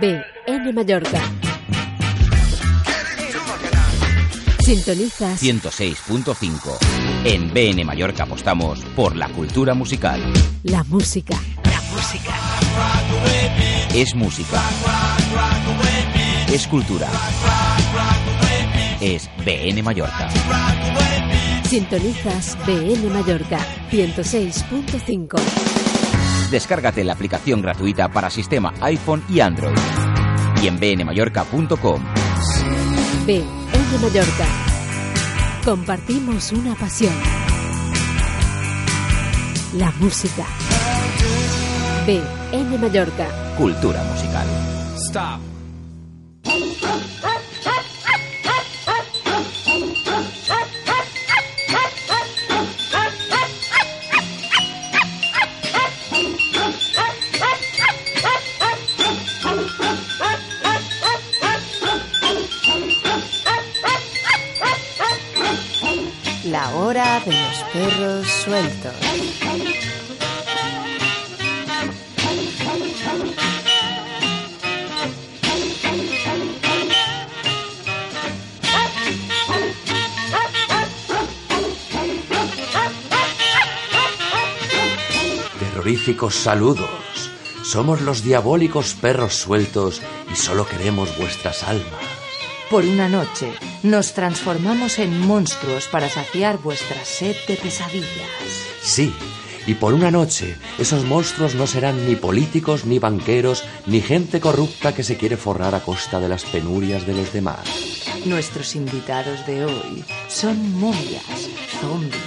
BN Mallorca. Sintonizas 106.5. En BN Mallorca apostamos por la cultura musical. la música. La música. Es música. Es cultura. Es BN Mallorca. Sintonizas BN Mallorca 106.5. Descárgate la aplicación gratuita para sistema iPhone y Android. Y en bnmallorca.com. BN Mallorca. Compartimos una pasión. La música. BN Mallorca. Cultura musical. Stop. De los perros sueltos. Terroríficos saludos. Somos los diabólicos perros sueltos y solo queremos vuestras almas. Por una noche nos transformamos en monstruos para saciar vuestra sed de pesadillas. Sí, y por una noche esos monstruos no serán ni políticos, ni banqueros, ni gente corrupta que se quiere forrar a costa de las penurias de los demás. Nuestros invitados de hoy son momias, zombies,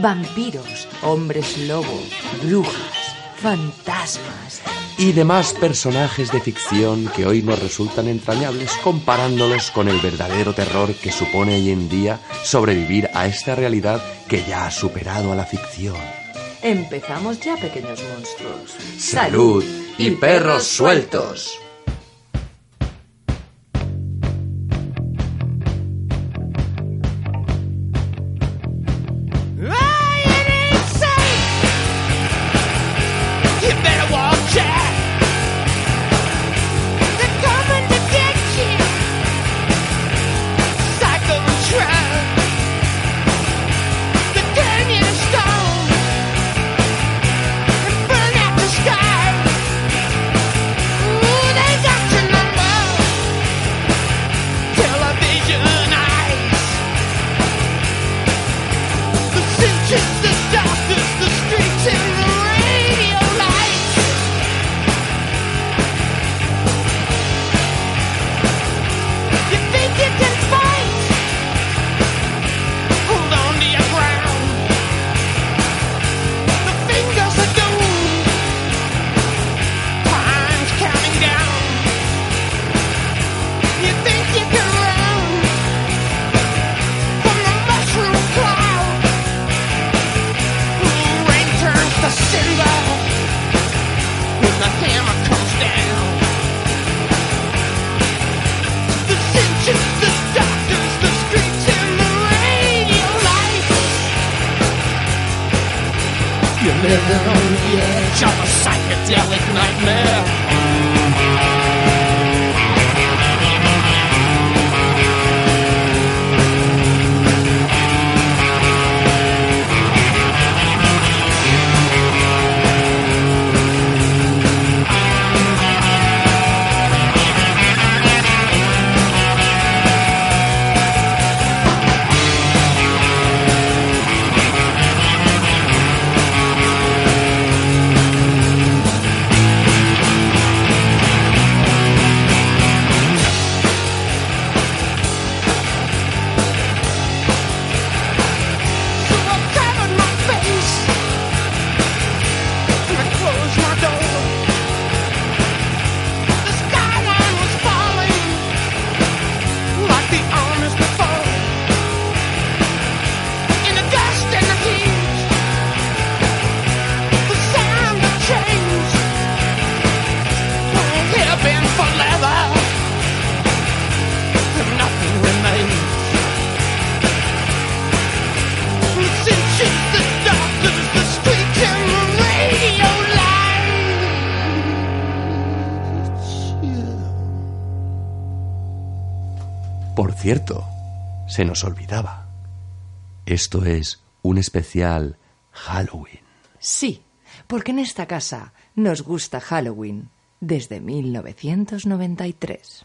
vampiros, hombres lobo, brujas, fantasmas. Y demás personajes de ficción que hoy nos resultan entrañables comparándolos con el verdadero terror que supone hoy en día sobrevivir a esta realidad que ya ha superado a la ficción. Empezamos ya, pequeños monstruos. Salud y perros sueltos. Se nos olvidaba. Esto es un especial Halloween. Sí, porque en esta casa nos gusta Halloween desde 1993.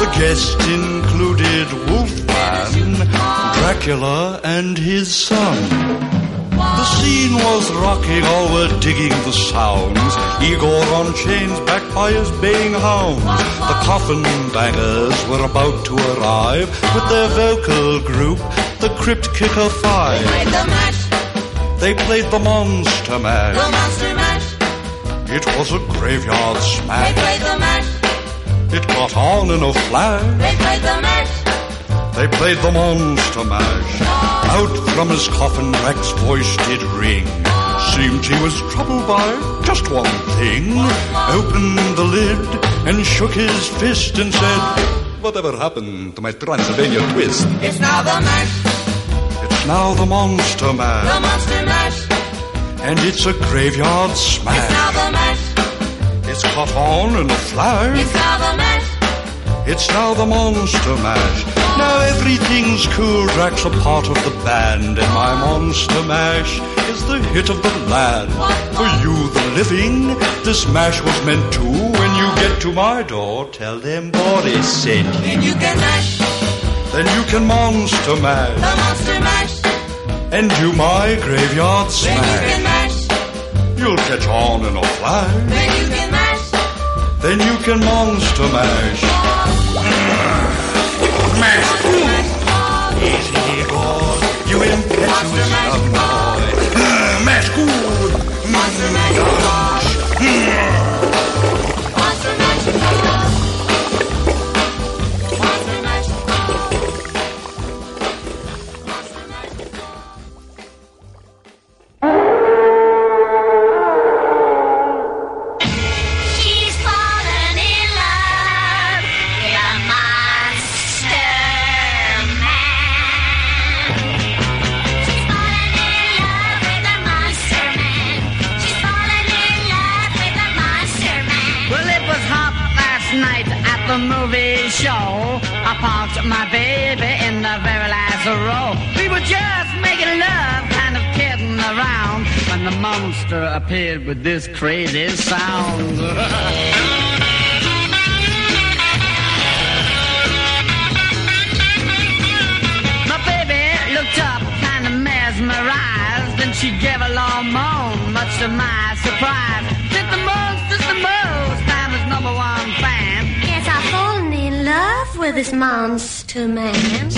In a shoe, The guests included Wolfman, Dracula, and his son. The scene was rocking, all were digging the sounds. Igor on chains, backed by his baying hounds. The coffin bangers were about to arrive with their vocal group, the Crypt Kicker Five. They played the mash, They played the Monster the monster mash. It was a graveyard smash. They played the mash, It got on in a flash. they played the mash. They played the monster mash. Out from his coffin, Rex's voice did ring. Seemed he was troubled by just one thing. Opened the lid and shook his fist and said, Whatever happened to my Transylvania twist? It's now the mash, It's now the monster mash. the monster mash. And it's a graveyard smash. Now the mash, It's caught on in a flash. it's now the mash. It's now the monster mash. Now everything's cool. Drac's a part of the band, and my monster mash is the hit of the land. For you, the living, this mash was meant to. When you get to my door, tell them Boris sent you. And you can mash, Then you can monster mash the monster mash. and do my graveyard smash. Then you can mash, You'll catch on in a flash. Then you can mash. Then you can monster mash. Mash. Easy, Igor. You impetuous young boy. Appeared with this crazy sound. My baby looked up, kind of mesmerized, and she gave a long moan, much to my surprise. Did the most, did the most, I'm his number one fan. Yes, I've fallen in love with this monster man.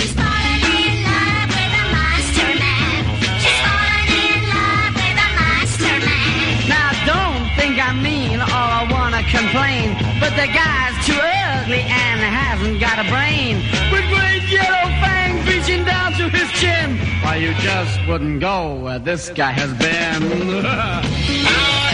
The guy's too ugly and hasn't got a brain. With great yellow fangs reaching down to his chin. Why you just wouldn't go where this guy has been.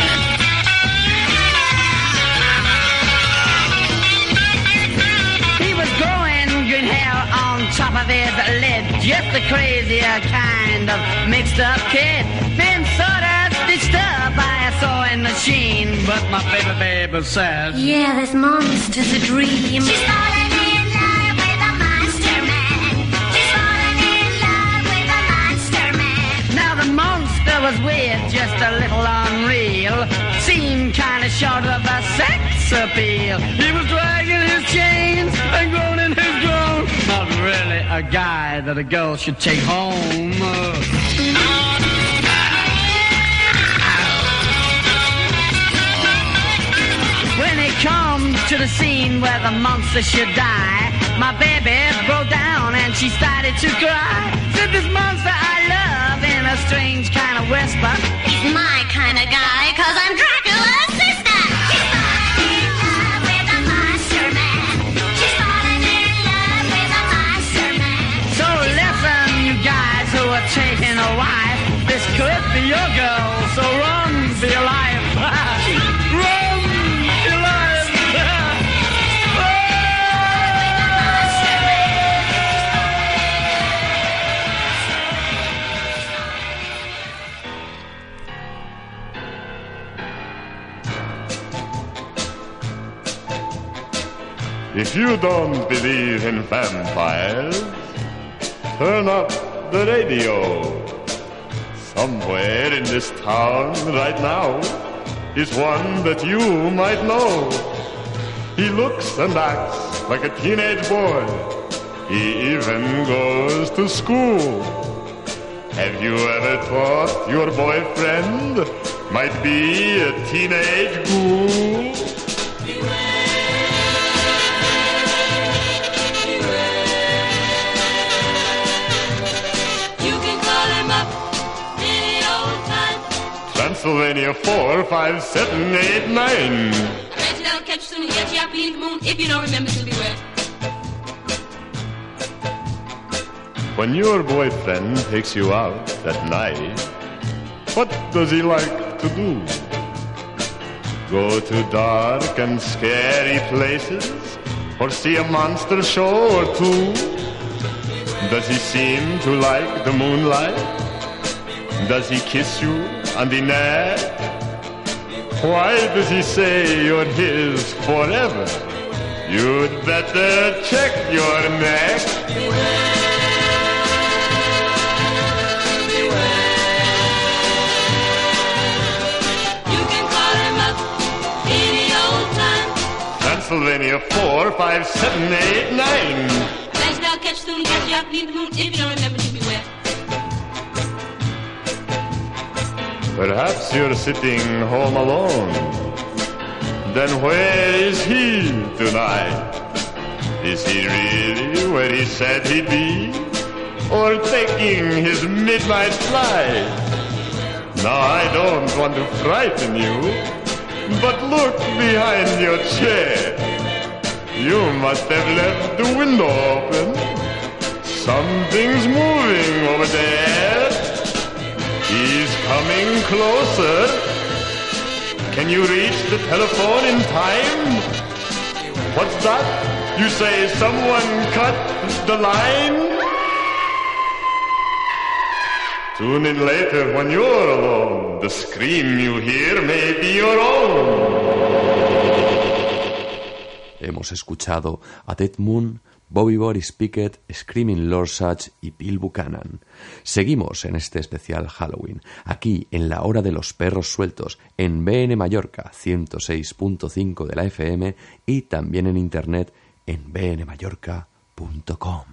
He was growing green hair on top of his lid, just a crazier kind of mixed up kid saw in the but my baby baby said, Yeah, this monster's a dream. She's falling in love with a monster man. She's falling in love with a monster man. Now the monster was weird, just a little unreal. Seemed kinda short of a sex appeal. He was dragging his chains and groaning his groan. Not really a guy that a girl should take home. To the scene where the monster should die, my baby broke down and she started to cry. Said this monster I love in a strange kind of whisper. He's my kind of guy, cause I'm Dracula's sister. She's falling in love with a monster man. She's falling in love with a monster man. So listen, you guys who are taking a wife, this could be your girl, you don't believe in vampires, turn up the radio. Somewhere in this town right now is one that you might know. He looks and acts like a teenage boy. He even goes to school. Have you ever thought your boyfriend might be a teenage ghoul? Transylvania 4, 5, 7, 8, 9. I bet you that'll catch you soon and get you beneath the moon if you don't remember to beware. When your boyfriend takes you out at night, what does he like to do? Go to dark and scary places or see a monster show or two? Does he seem to like the moonlight? Does he kiss you on the neck? Why does he say you're his forever? You'd better check your neck. You can call him up any old time. Pennsylvania 4, 5, 7, 8, 9. I bet you that'll catch you soon and you up beneath the moon if you don't remember Perhaps you're sitting home alone. Then where is he tonight? Is he really where he said he'd be? Or taking his midnight flight? Now I don't want to frighten you, but look behind your chair. You must have left the window open. Something's moving over there. He's coming closer. Can you reach the telephone in time? What's that? You say someone cut the line? Tune in later when you're alone. The scream you hear may be your own. Hemos escuchado a Dead Moon, Bobby Boris Pickett, Screaming Lord Such y Bill Buchanan. Seguimos en este especial Halloween, aquí en la hora de los perros sueltos, en BN Mallorca 106.5 de la FM y también en internet en bnmallorca.com.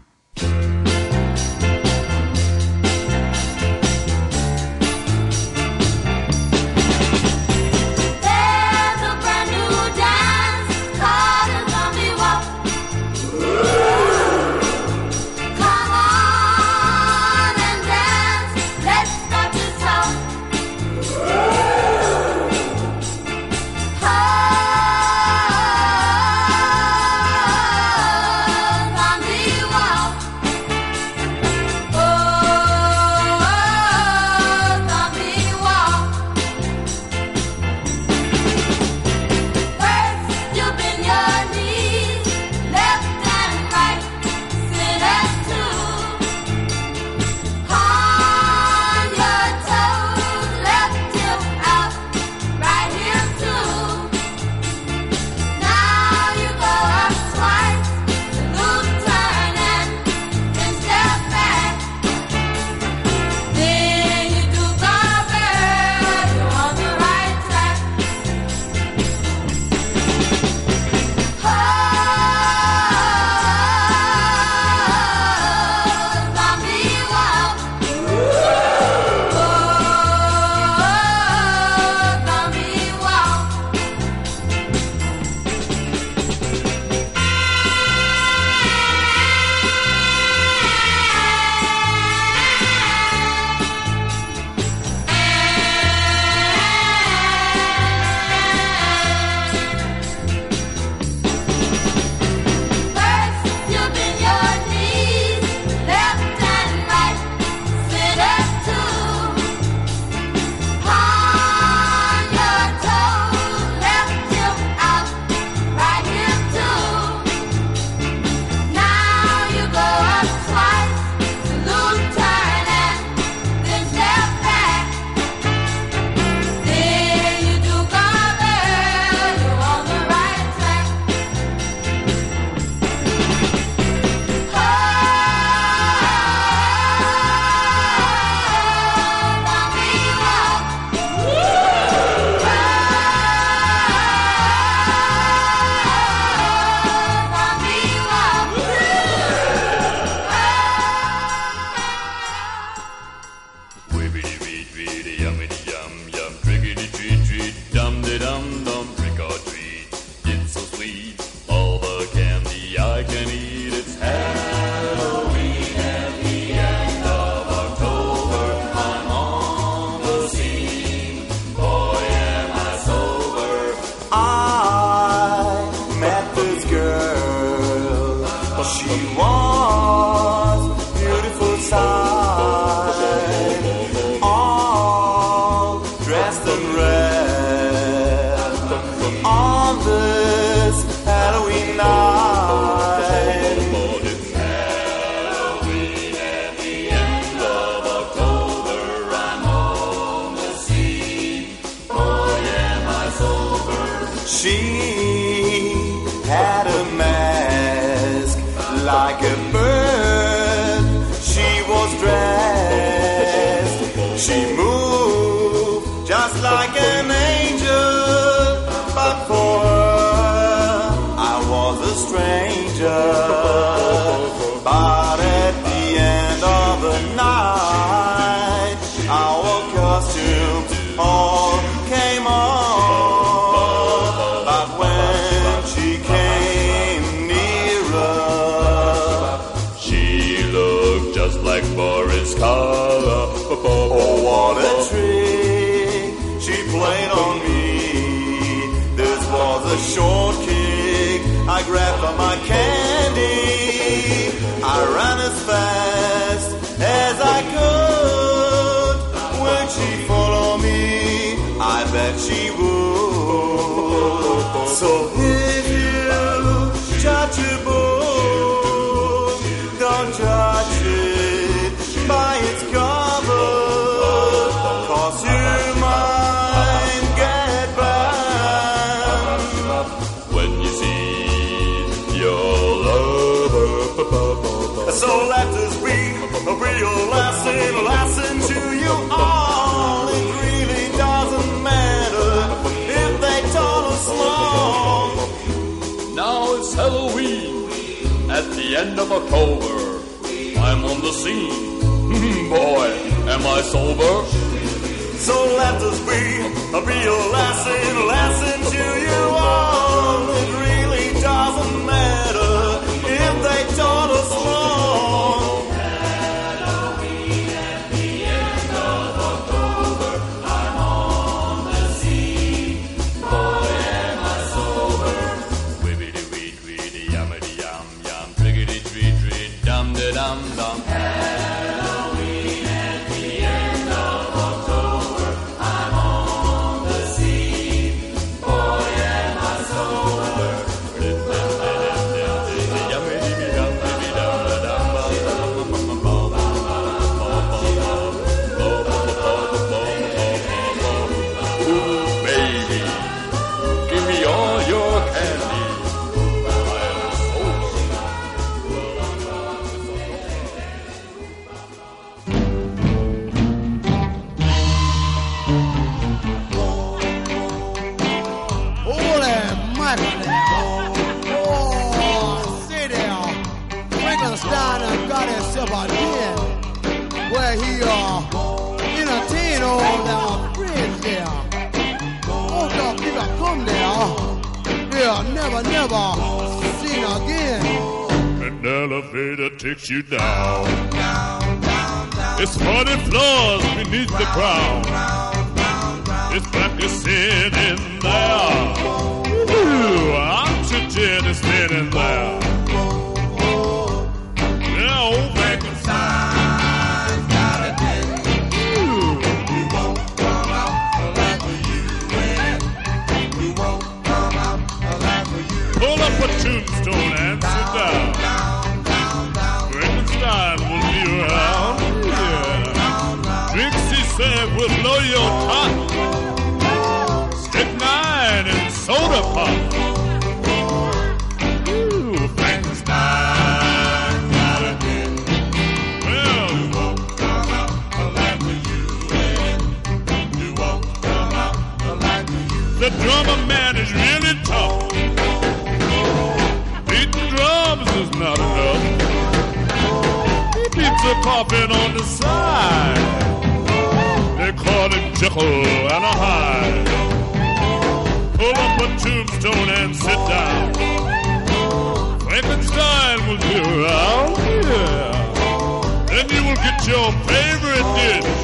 This be a real lesson, a lesson to you all. It really doesn't matter if they tall or small. Now it's Halloween at the end of October. I'm on the scene. Hmm, boy, am I sober? So let us be a real lesson, a lesson to you all. It really doesn't matter if they tall or small. Takes you down. It's funny floors beneath the ground. It's black as sin in there. Ooh, oxygen is thin in there. Drummer man is really tough. Beating drums is not enough. He beats a coffin on the side. They call him Jekyll and a Hyde. Pull up a tombstone and sit down. Frankenstein will be around here. Then you will get your favorite dish.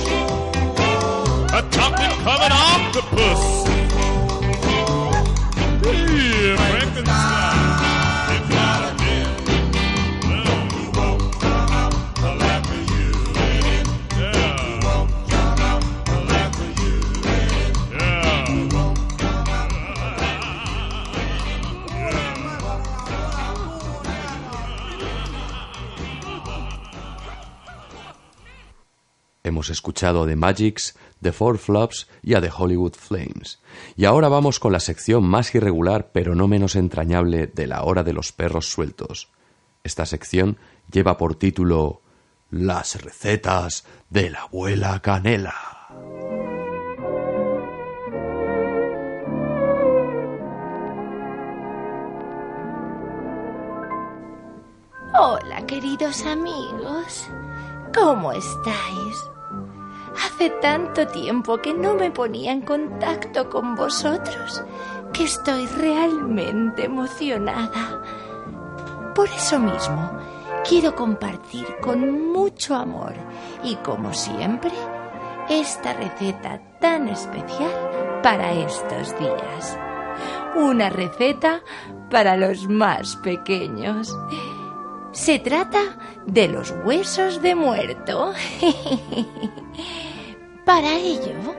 A chocolate covered octopus. Hemos escuchado The Magics The Four Flops y a The Hollywood Flames. Y ahora vamos con la sección más irregular pero no menos entrañable de la hora de los perros sueltos. Esta sección lleva por título Las recetas de la abuela Canela. Hola, queridos amigos. ¿Cómo estáis? Hace tanto tiempo que no me ponía en contacto con vosotros que estoy realmente emocionada. Por eso mismo, quiero compartir con mucho amor y como siempre, esta receta tan especial para estos días. Una receta para los más pequeños. Se trata de los huesos de muerto. Para ello,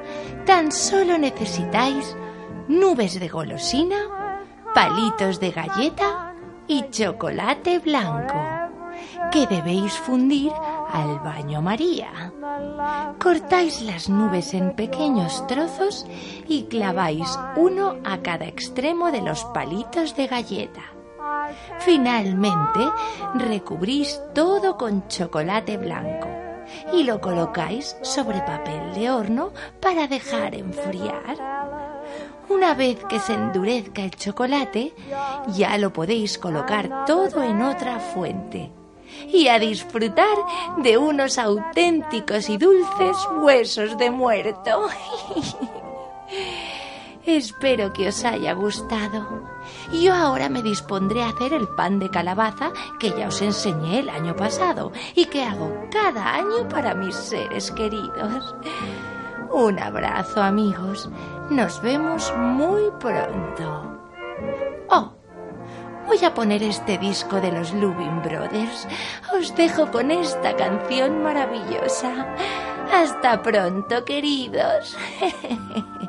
tan solo necesitáis nubes de golosina, palitos de galleta y chocolate blanco, que debéis fundir al baño María. Cortáis las nubes en pequeños trozos y claváis uno a cada extremo de los palitos de galleta. Finalmente, recubrís todo con chocolate blanco y lo colocáis sobre papel de horno para dejar enfriar. Una vez que se endurezca el chocolate, ya lo podéis colocar todo en otra fuente y a disfrutar de unos auténticos y dulces huesos de muerto. Espero que os haya gustado. Yo ahora me dispondré a hacer el pan de calabaza que ya os enseñé el año pasado y que hago cada año para mis seres queridos. Un abrazo amigos. Nos vemos muy pronto. Oh, voy a poner este disco de los Lubin Brothers. Os dejo con esta canción maravillosa. Hasta pronto, queridos.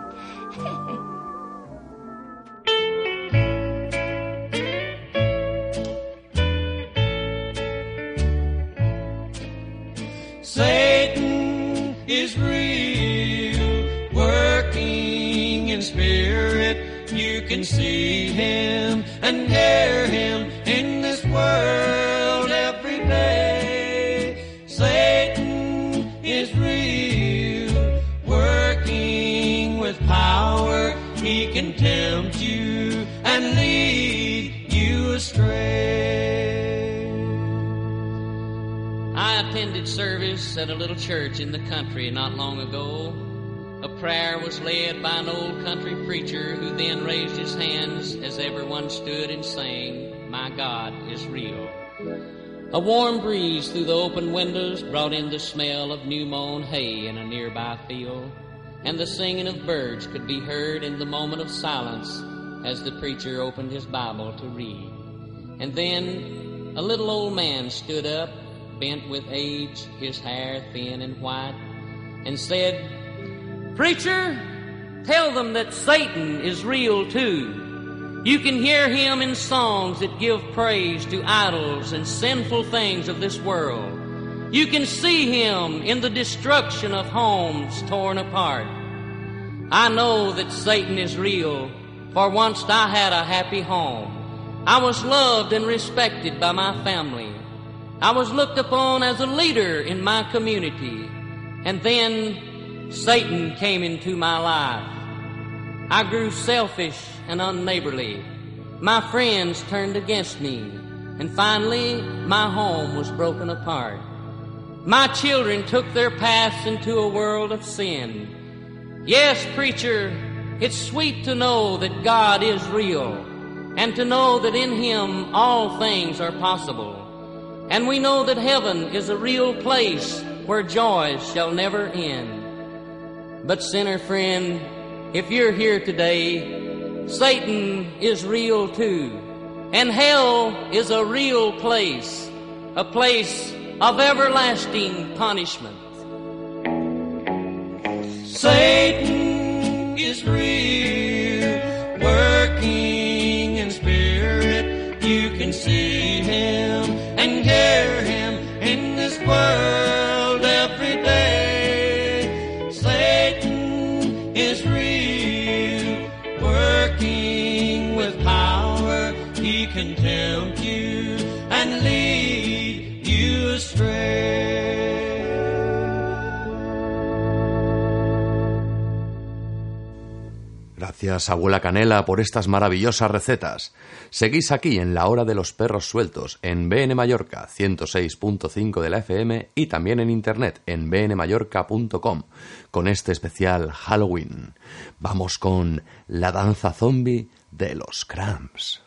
can see him and hear him in this world every day. Satan is real, working with power. He can tempt you and lead you astray. I attended service at a little church in the country not long ago. Prayer was led by an old country preacher who then raised his hands as everyone stood and sang, My God is real. A warm breeze through the open windows brought in the smell of new mown hay in a nearby field, and the singing of birds could be heard in the moment of silence as the preacher opened his Bible to read. And then a little old man stood up bent with age, his hair thin and white, and said, Preacher, tell them that Satan is real too. You can hear him in songs that give praise to idols and sinful things of this world. You can see him in the destruction of homes torn apart. I know that Satan is real, for once I had a happy home. I was loved and respected by my family. I was looked upon as a leader in my community. And then Satan came into my life. I grew selfish and unneighborly. My friends turned against me. And finally, my home was broken apart. My children took their paths into a world of sin. Yes, preacher, it's sweet to know that God is real and to know that in Him all things are possible. And we know that heaven is a real place where joys shall never end. But sinner friend, if you're here today, Satan is real too. And hell is a real place, a place of everlasting punishment. Satan is real, Gracias, abuela Canela, por estas maravillosas recetas. Seguís aquí en la hora de los perros sueltos en BN Mallorca 106.5 de la FM y también en internet en bnmallorca.com con este especial Halloween. Vamos con la danza zombie de los Cramps.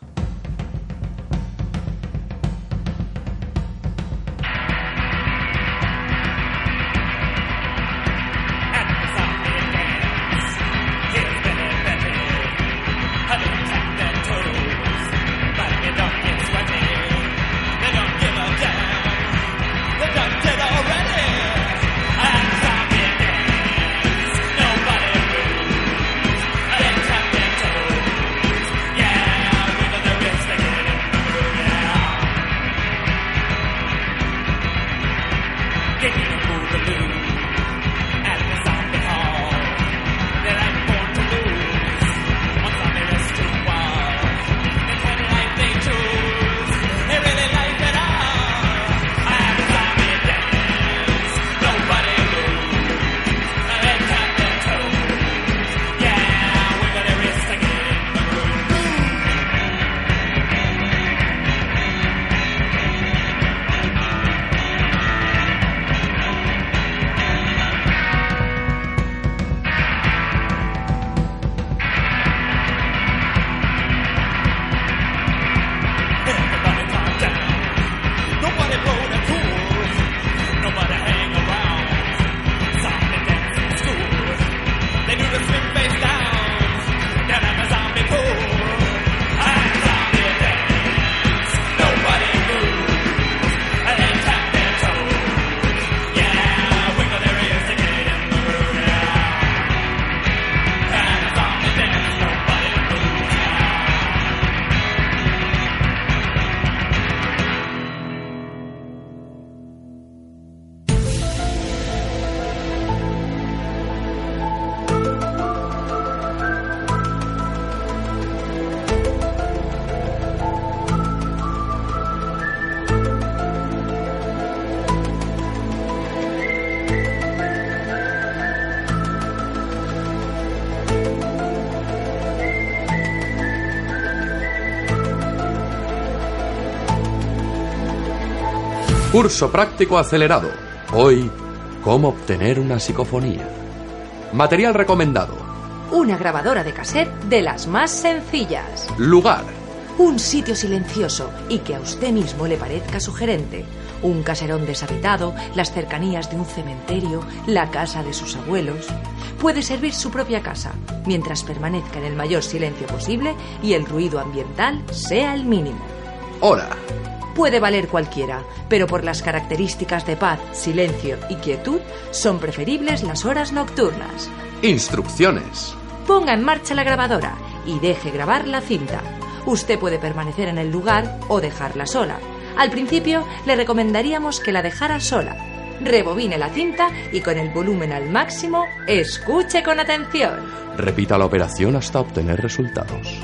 Curso práctico acelerado. Hoy, cómo obtener una psicofonía. Material recomendado. Una grabadora de cassette de las más sencillas. Lugar. Un sitio silencioso y que a usted mismo le parezca sugerente. Un caserón deshabitado, las cercanías de un cementerio, la casa de sus abuelos. Puede servir su propia casa, mientras permanezca en el mayor silencio posible y el ruido ambiental sea el mínimo. Hora. Puede valer cualquiera, pero por las características de paz, silencio y quietud, son preferibles las horas nocturnas. Instrucciones. Ponga en marcha la grabadora y deje grabar la cinta. Usted puede permanecer en el lugar o dejarla sola. Al principio le recomendaríamos que la dejara sola. Rebobine la cinta y con el volumen al máximo, escuche con atención. Repita la operación hasta obtener resultados.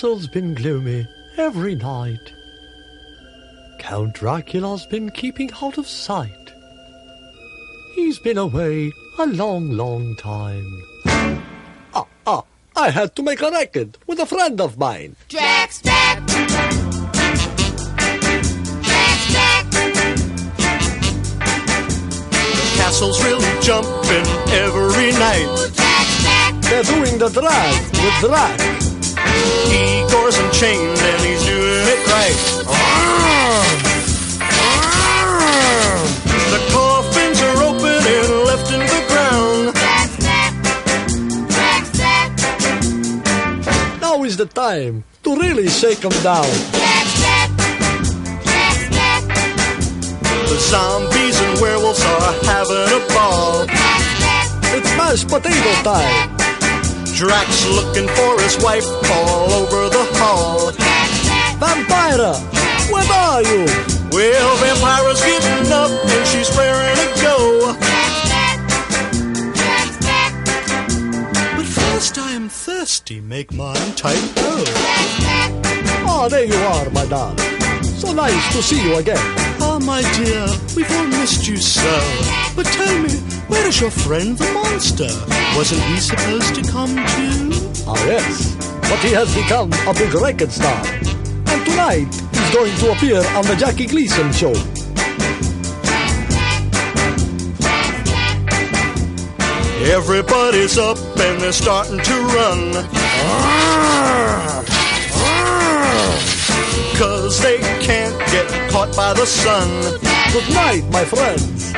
Castle's been gloomy every night. Count Dracula's been keeping out of sight. He's been away a long, long time. Ah, ah, I had to make a record with a friend of mine. Drac's, Drac's. Drac's, Drac's. The castle's really jumping every night. They're doing the drag with Drac. Igor's unchained and he's doing it right. The coffins are open and left in the ground. Now is the time to really shake 'em down. The zombies and werewolves are having a ball. It's mashed potato time. Drac's looking for his wife all over the hall. Vampira, where are you? Well, Vampira's getting up and she's raring to go. But first I am thirsty, make mine tight go. Oh, there you are, my darling. So nice to see you again. Oh, my dear, we've all missed you so. But tell me, where is your friend the monster? Wasn't he supposed to come too? Ah, yes. But he has become a big record star. And tonight, he's going to appear on the Jackie Gleason show. Everybody's up and they're starting to run. Cause they can't get caught by the sun. Good night, my friends.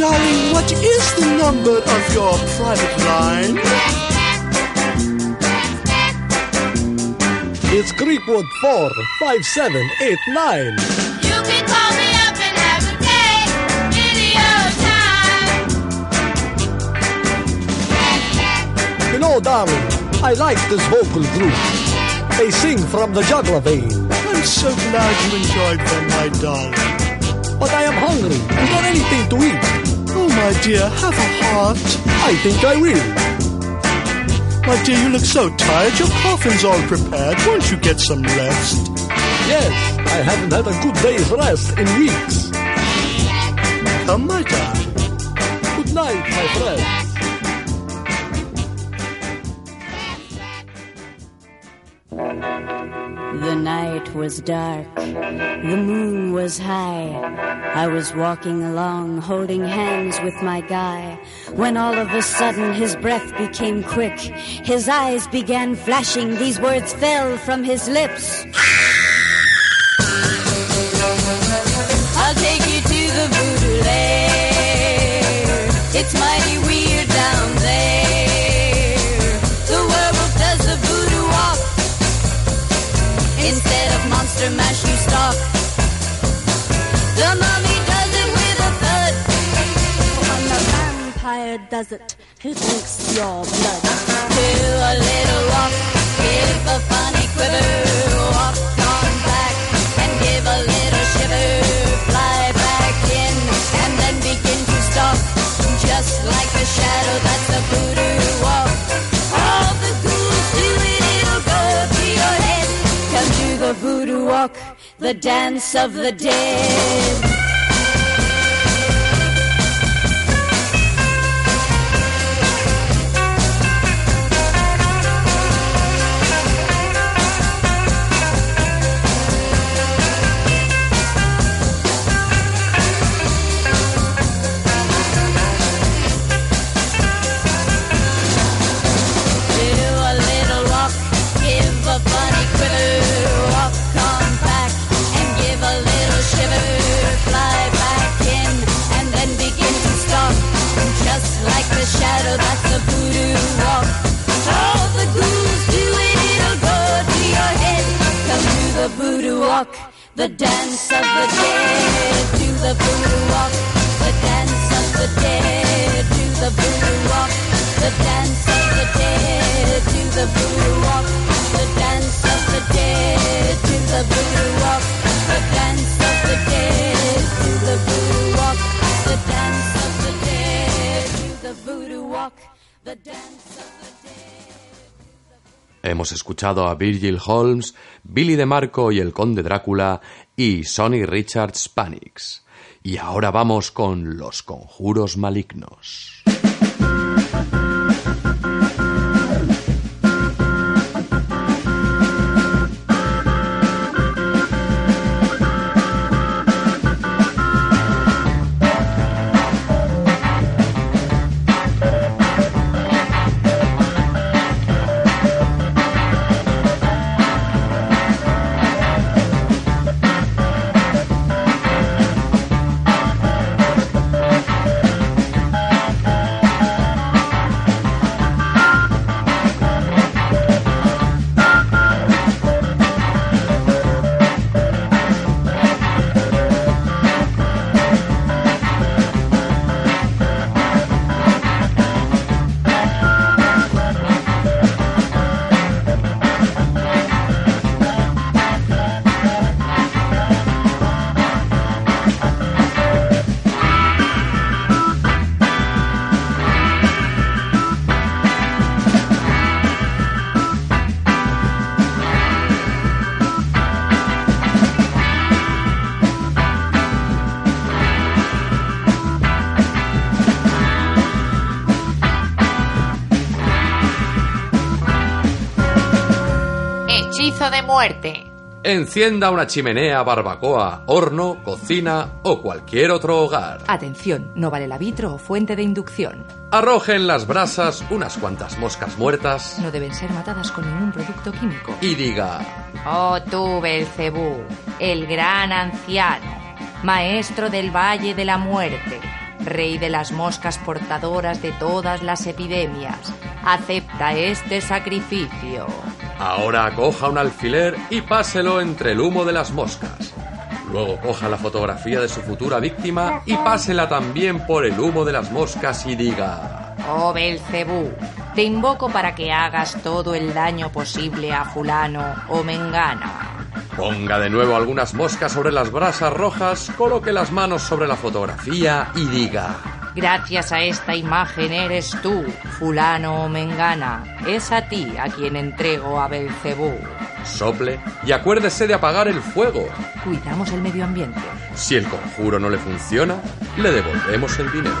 Darling, what is the number of your private line? It's Creekwood 45789. You can call me up and have a day. Video time. You know, darling, I like this vocal group. They sing from the jugular vein. I'm so glad you enjoyed them, my darling. But I am hungry. Is there anything to eat? My dear, have a heart. I think I will. My dear, you look so tired. Your coffin's all prepared. Won't you get some rest? Yes, I haven't had a good day's rest in weeks. Come, my darling. Good night, my friends. The night was dark, the moon was high. I was walking along, holding hands with my guy, when all of a sudden his breath became quick. His eyes began flashing, these words fell from his lips. I'll take you to the voodoo lair. It's mighty Instead of monster mash, you stalk. The mummy does it with a thud. When the vampire does it, he drinks your blood. Do a little walk, give a funny quiver, walk on back and give a little shiver. Fly back in and then begin to stalk, just like a shadow. That's the voodoo walk. The voodoo walk, the dance of the dead. The dance of the dead. The dance of the dance of the dance of the the dance of the. Hemos escuchado a Virgil Holmes, Billy DeMarco y el Conde Drácula y Sonny Richards Panics. Y ahora vamos con los conjuros malignos. Muerte. Encienda una chimenea, barbacoa, horno, cocina o cualquier otro hogar. Atención, no vale la vitro o fuente de inducción. Arroje en las brasas unas cuantas moscas muertas No deben ser matadas con ningún producto químico. y diga... Oh tú, Belcebú, el gran anciano, maestro del Valle de la Muerte, rey de las moscas portadoras de todas las epidemias, acepta este sacrificio. Ahora coja un alfiler y páselo entre el humo de las moscas. Luego coja la fotografía de su futura víctima y pásela también por el humo de las moscas y diga... Oh Belcebú, te invoco para que hagas todo el daño posible a fulano o mengana. Ponga de nuevo algunas moscas sobre las brasas rojas, coloque las manos sobre la fotografía y diga... Gracias a esta imagen eres tú, fulano o mengana. Es a ti a quien entrego a Belcebú. Sople y acuérdese de apagar el fuego. Cuidamos el medio ambiente. Si el conjuro no le funciona, le devolvemos el dinero.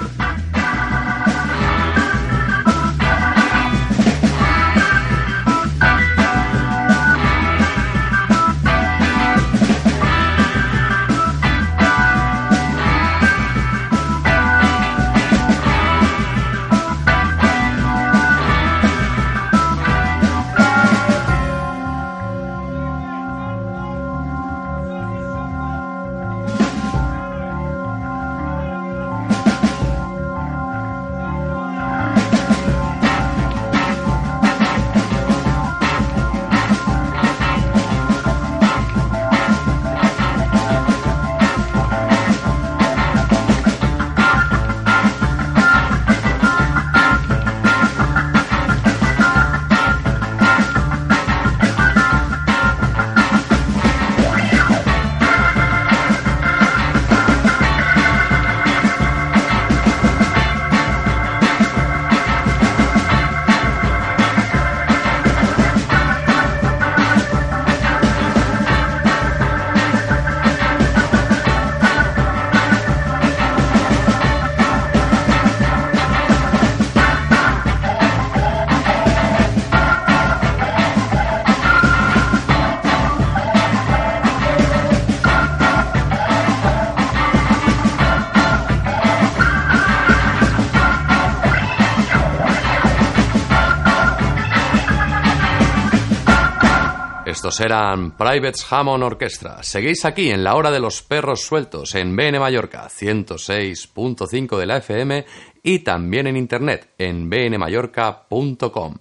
Estos eran Privates Hammond Orchestra. Seguís aquí en la hora de los perros sueltos en BN Mallorca 106.5 de la FM y también en internet en bnmallorca.com.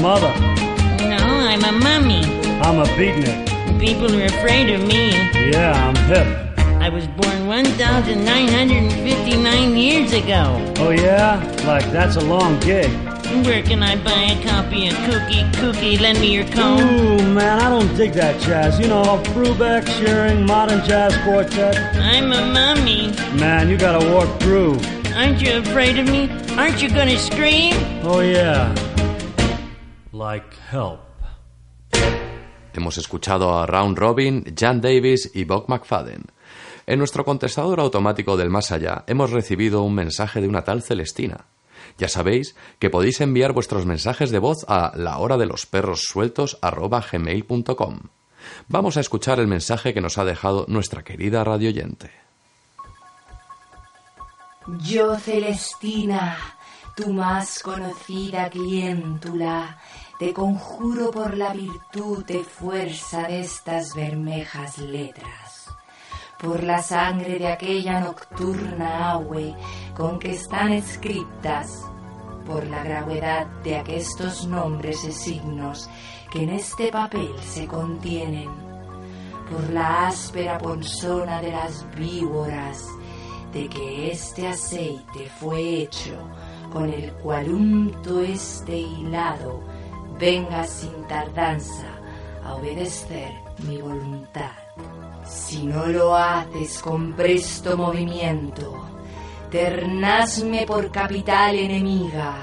mother? No, I'm a mummy. I'm a beatnik. People are afraid of me. Yeah, I'm hip. I was born 1,959 years ago. Oh yeah? Like that's a long gig. Where can I buy a copy of Kookie Kookie? Lend me your comb. Ooh, man, I don't dig that jazz. You know, Brubeck, Shearing, Modern Jazz Quartet. I'm a mummy. Man, you gotta walk through. Aren't you afraid of me? Aren't you gonna scream? Oh yeah. Like help. Hemos escuchado a Round Robin, Jan Davis y Bob McFadden. En nuestro contestador automático del más allá hemos recibido un mensaje de una tal Celestina. Ya sabéis que podéis enviar vuestros mensajes de voz a la hora de los perros sueltos gmail.com. Vamos a escuchar el mensaje que nos ha dejado nuestra querida radioyente. Yo, Celestina, tu más conocida cliéntula, te conjuro por la virtud de fuerza de estas bermejas letras, por la sangre de aquella nocturna agüe con que están escritas, por la gravedad de aquestos nombres y signos que en este papel se contienen, por la áspera ponzona de las víboras, de que este aceite fue hecho, con el cual unto este hilado, venga sin tardanza a obedecer mi voluntad. Si no lo haces con presto movimiento, ternazme por capital enemiga,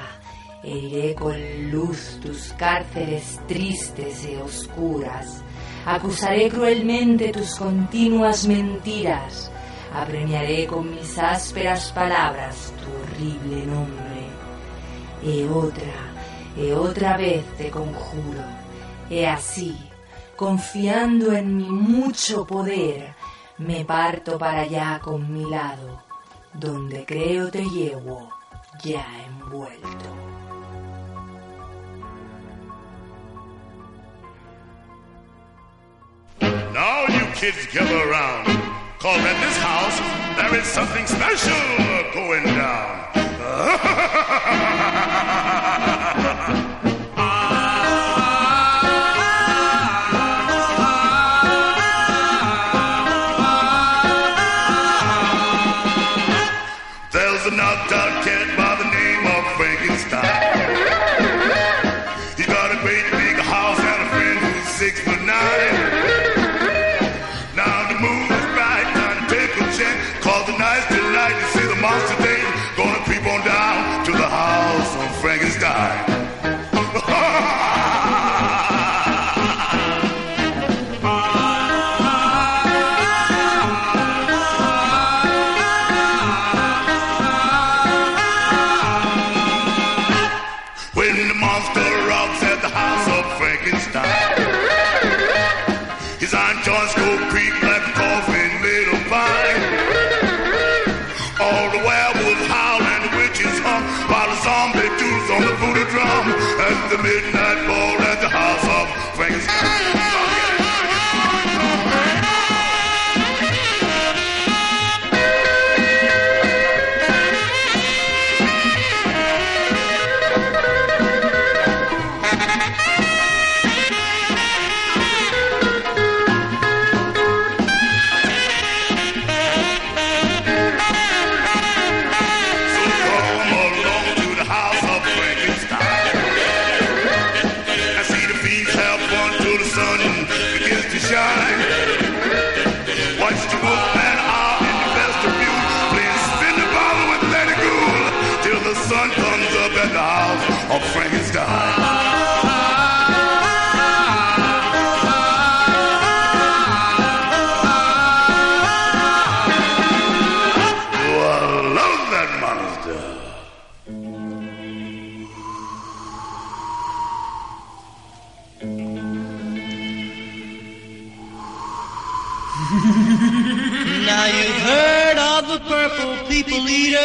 heriré con luz tus cárceles tristes y oscuras, acusaré cruelmente tus continuas mentiras, apremiaré con mis ásperas palabras tu horrible nombre. Y otra, y otra vez te conjuro, y así, confiando en mi mucho poder, me parto para allá con mi lado, donde creo te llevo ya envuelto. Now you kids gather around, cause at this house there is something special going down. sun begins to shine. leader,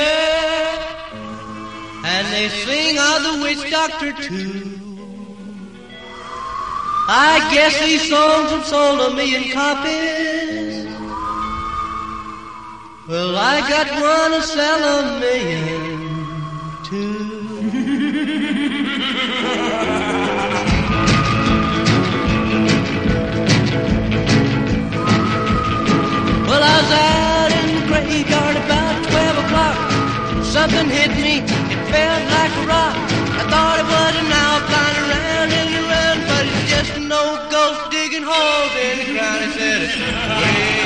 and they sing of the witch doctor too. I guess these songs have sold a million copies. Well, I got one to sell a million. Something hit me, it felt like a rock. I thought it was an owl flying around and around, but it's just an old ghost digging holes in the ground. I said,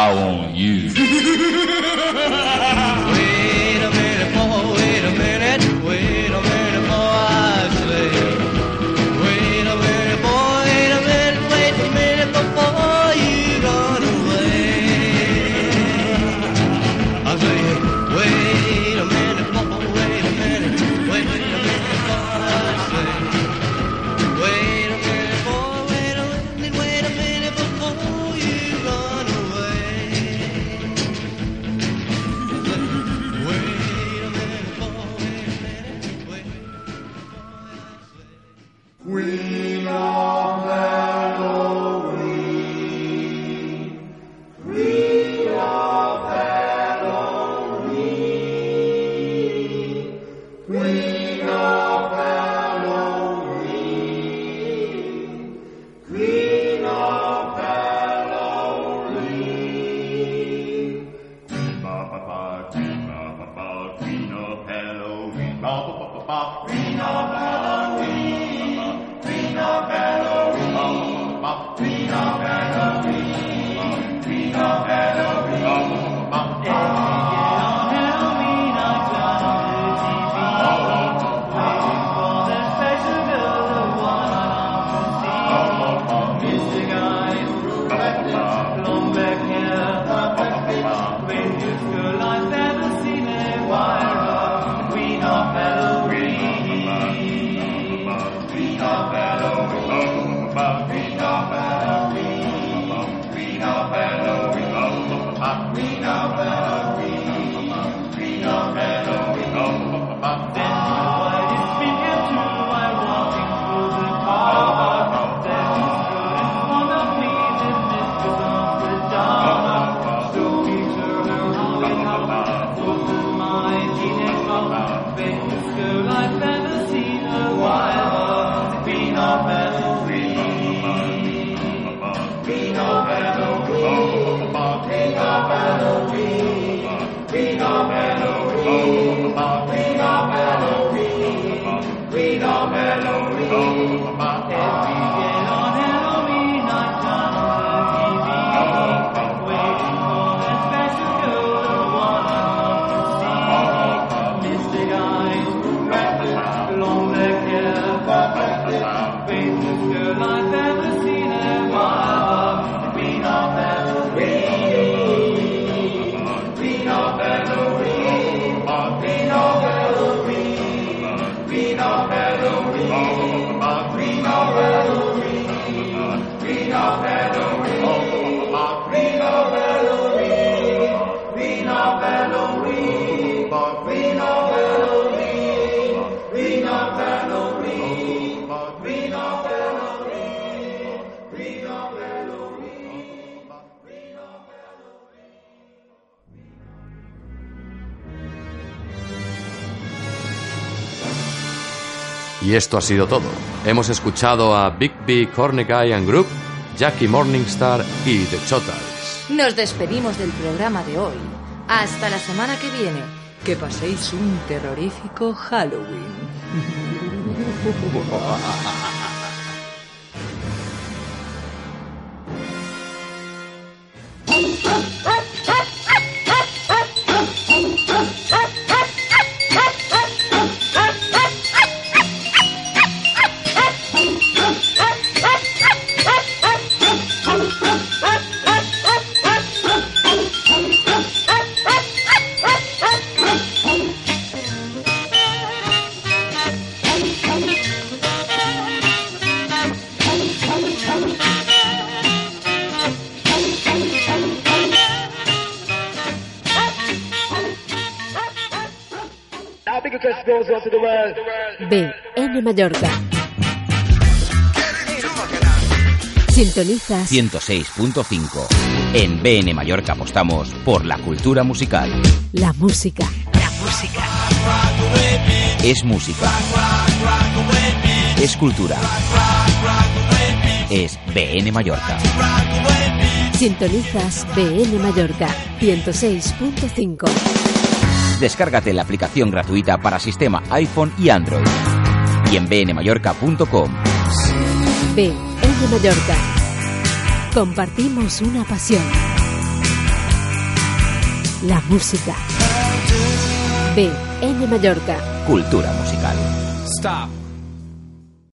Aum. Y esto ha sido todo. Hemos escuchado a Big B Corneguy and Group, Jackie Morningstar y The Chotals. Nos despedimos del programa de hoy. Hasta la semana que viene. Que paséis un terrorífico Halloween. Mallorca. Sintonizas 106.5. En BN Mallorca apostamos por la cultura musical. la música. La música. Es música. Es cultura. Es BN Mallorca. Sintonizas BN Mallorca 106.5. Descárgate la aplicación gratuita para sistema iPhone y Android. Y en bnmallorca.com. BN Mallorca. Compartimos una pasión. La música. BN Mallorca. Cultura musical. Stop.